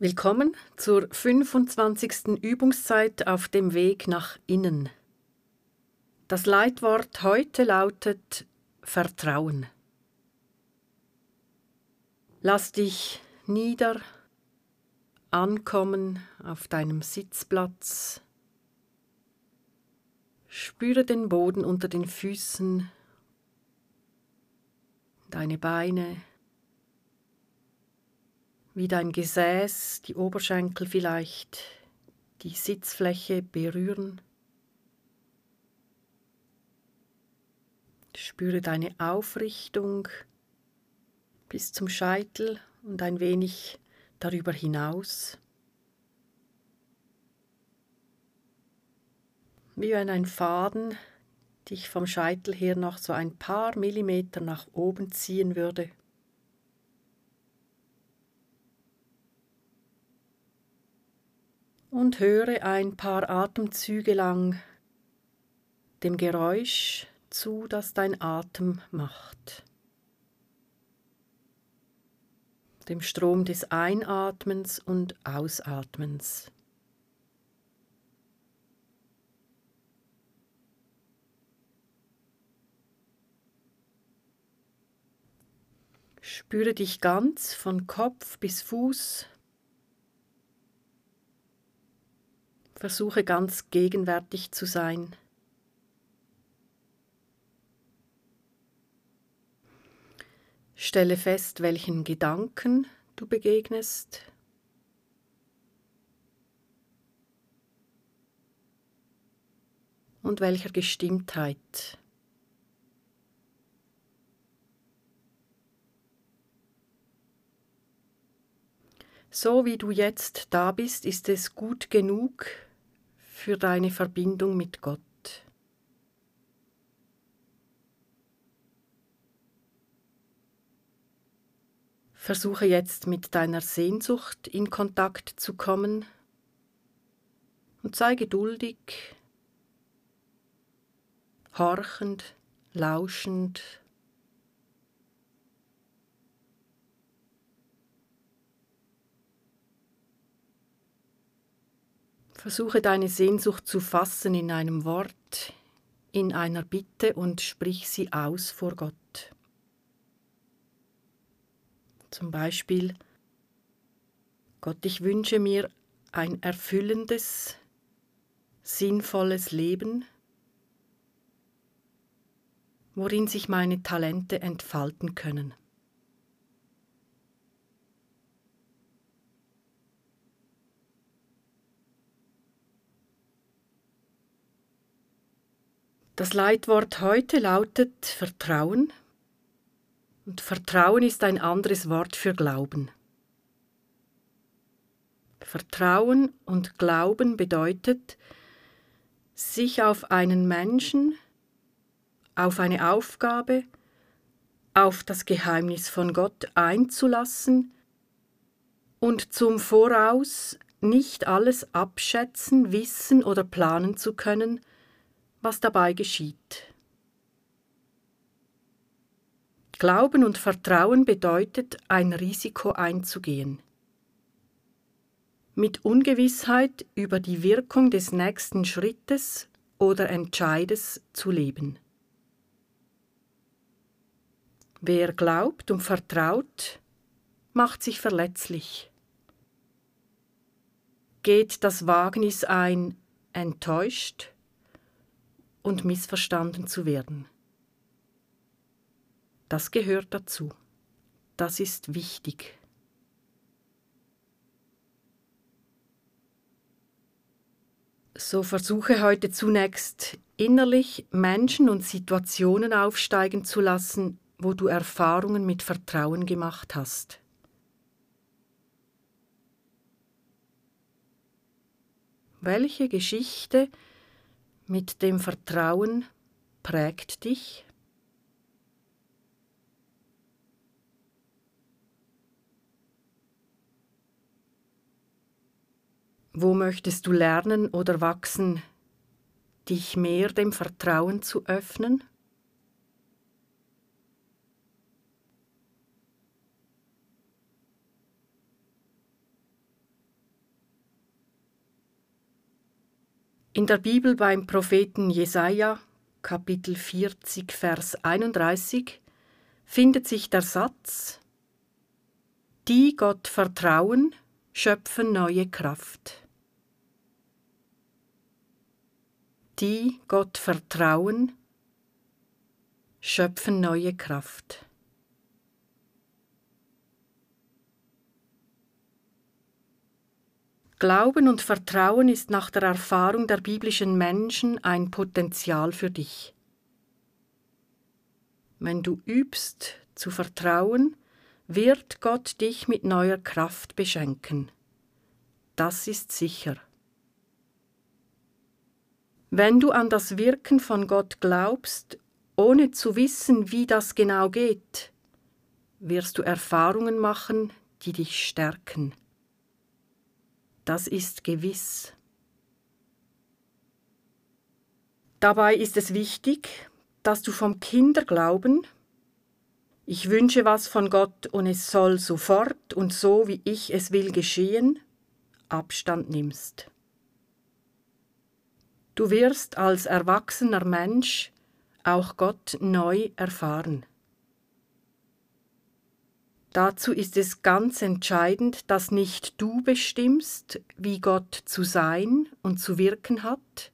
Willkommen zur 25. Übungszeit auf dem Weg nach innen. Das Leitwort heute lautet Vertrauen. Lass dich nieder, ankommen auf deinem Sitzplatz. Spüre den Boden unter den Füßen, deine Beine, wie dein Gesäß, die Oberschenkel vielleicht die Sitzfläche berühren. Spüre deine Aufrichtung bis zum Scheitel und ein wenig darüber hinaus. Wie wenn ein Faden dich vom Scheitel her noch so ein paar Millimeter nach oben ziehen würde. Und höre ein paar Atemzüge lang dem Geräusch zu, das dein Atem macht. Dem Strom des Einatmens und Ausatmens. Spüre dich ganz von Kopf bis Fuß Versuche ganz gegenwärtig zu sein. Stelle fest, welchen Gedanken du begegnest. Und welcher Gestimmtheit. So wie du jetzt da bist, ist es gut genug, für deine Verbindung mit Gott. Versuche jetzt mit deiner Sehnsucht in Kontakt zu kommen und sei geduldig, horchend, lauschend Versuche deine Sehnsucht zu fassen in einem Wort, in einer Bitte und sprich sie aus vor Gott. Zum Beispiel, Gott, ich wünsche mir ein erfüllendes, sinnvolles Leben, worin sich meine Talente entfalten können. Das Leitwort heute lautet Vertrauen. Und Vertrauen ist ein anderes Wort für Glauben. Vertrauen und Glauben bedeutet, sich auf einen Menschen, auf eine Aufgabe, auf das Geheimnis von Gott einzulassen und zum Voraus nicht alles abschätzen, wissen oder planen zu können, was dabei geschieht. Glauben und Vertrauen bedeutet, ein Risiko einzugehen. Mit Ungewissheit über die Wirkung des nächsten Schrittes oder Entscheides zu leben. Wer glaubt und vertraut, macht sich verletzlich. Geht das Wagnis ein, enttäuscht, und missverstanden zu werden. Das gehört dazu. Das ist wichtig. So versuche heute zunächst innerlich Menschen und Situationen aufsteigen zu lassen, wo du Erfahrungen mit Vertrauen gemacht hast. Welche Geschichte mit dem Vertrauen prägt dich? Wo möchtest du lernen oder wachsen, dich mehr dem Vertrauen zu öffnen? In der Bibel beim Propheten Jesaja, Kapitel 40, Vers 31, findet sich der Satz: Die Gott vertrauen, schöpfen neue Kraft. Die Gott vertrauen, schöpfen neue Kraft. Glauben und Vertrauen ist nach der Erfahrung der biblischen Menschen ein Potenzial für dich. Wenn du übst zu vertrauen, wird Gott dich mit neuer Kraft beschenken. Das ist sicher. Wenn du an das Wirken von Gott glaubst, ohne zu wissen, wie das genau geht, wirst du Erfahrungen machen, die dich stärken das ist gewiss. Dabei ist es wichtig, dass du vom Kinderglauben, ich wünsche was von Gott und es soll sofort und so, wie ich es will, geschehen, Abstand nimmst. Du wirst als erwachsener Mensch auch Gott neu erfahren. Dazu ist es ganz entscheidend, dass nicht du bestimmst, wie Gott zu sein und zu wirken hat,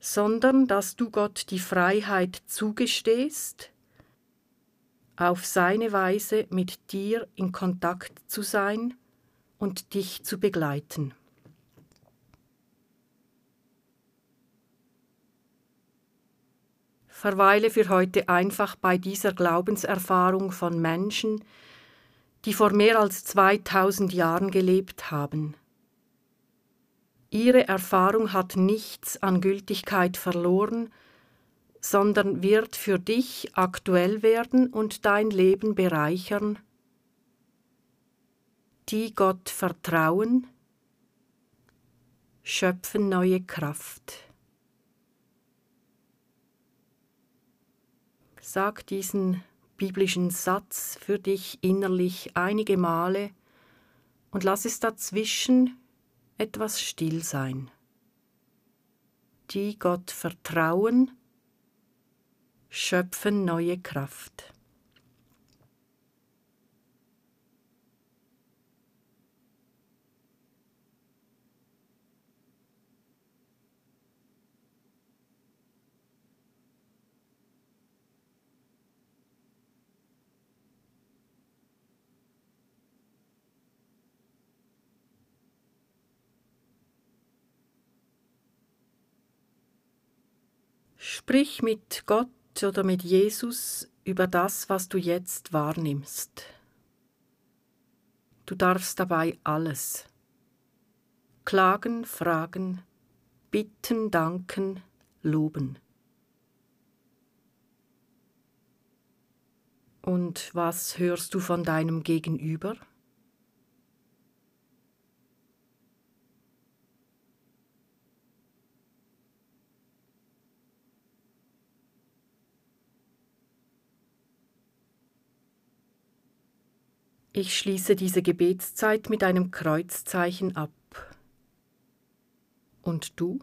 sondern dass du Gott die Freiheit zugestehst, auf seine Weise mit dir in Kontakt zu sein und dich zu begleiten. Verweile für heute einfach bei dieser Glaubenserfahrung von Menschen, die vor mehr als 2000 Jahren gelebt haben. Ihre Erfahrung hat nichts an Gültigkeit verloren, sondern wird für dich aktuell werden und dein Leben bereichern. Die Gott vertrauen, schöpfen neue Kraft. Sag diesen biblischen Satz für dich innerlich einige Male und lass es dazwischen etwas still sein. Die Gott vertrauen, schöpfen neue Kraft. Sprich mit Gott oder mit Jesus über das, was du jetzt wahrnimmst. Du darfst dabei alles. Klagen, fragen, bitten, danken, loben. Und was hörst du von deinem Gegenüber? Ich schließe diese Gebetszeit mit einem Kreuzzeichen ab. Und du?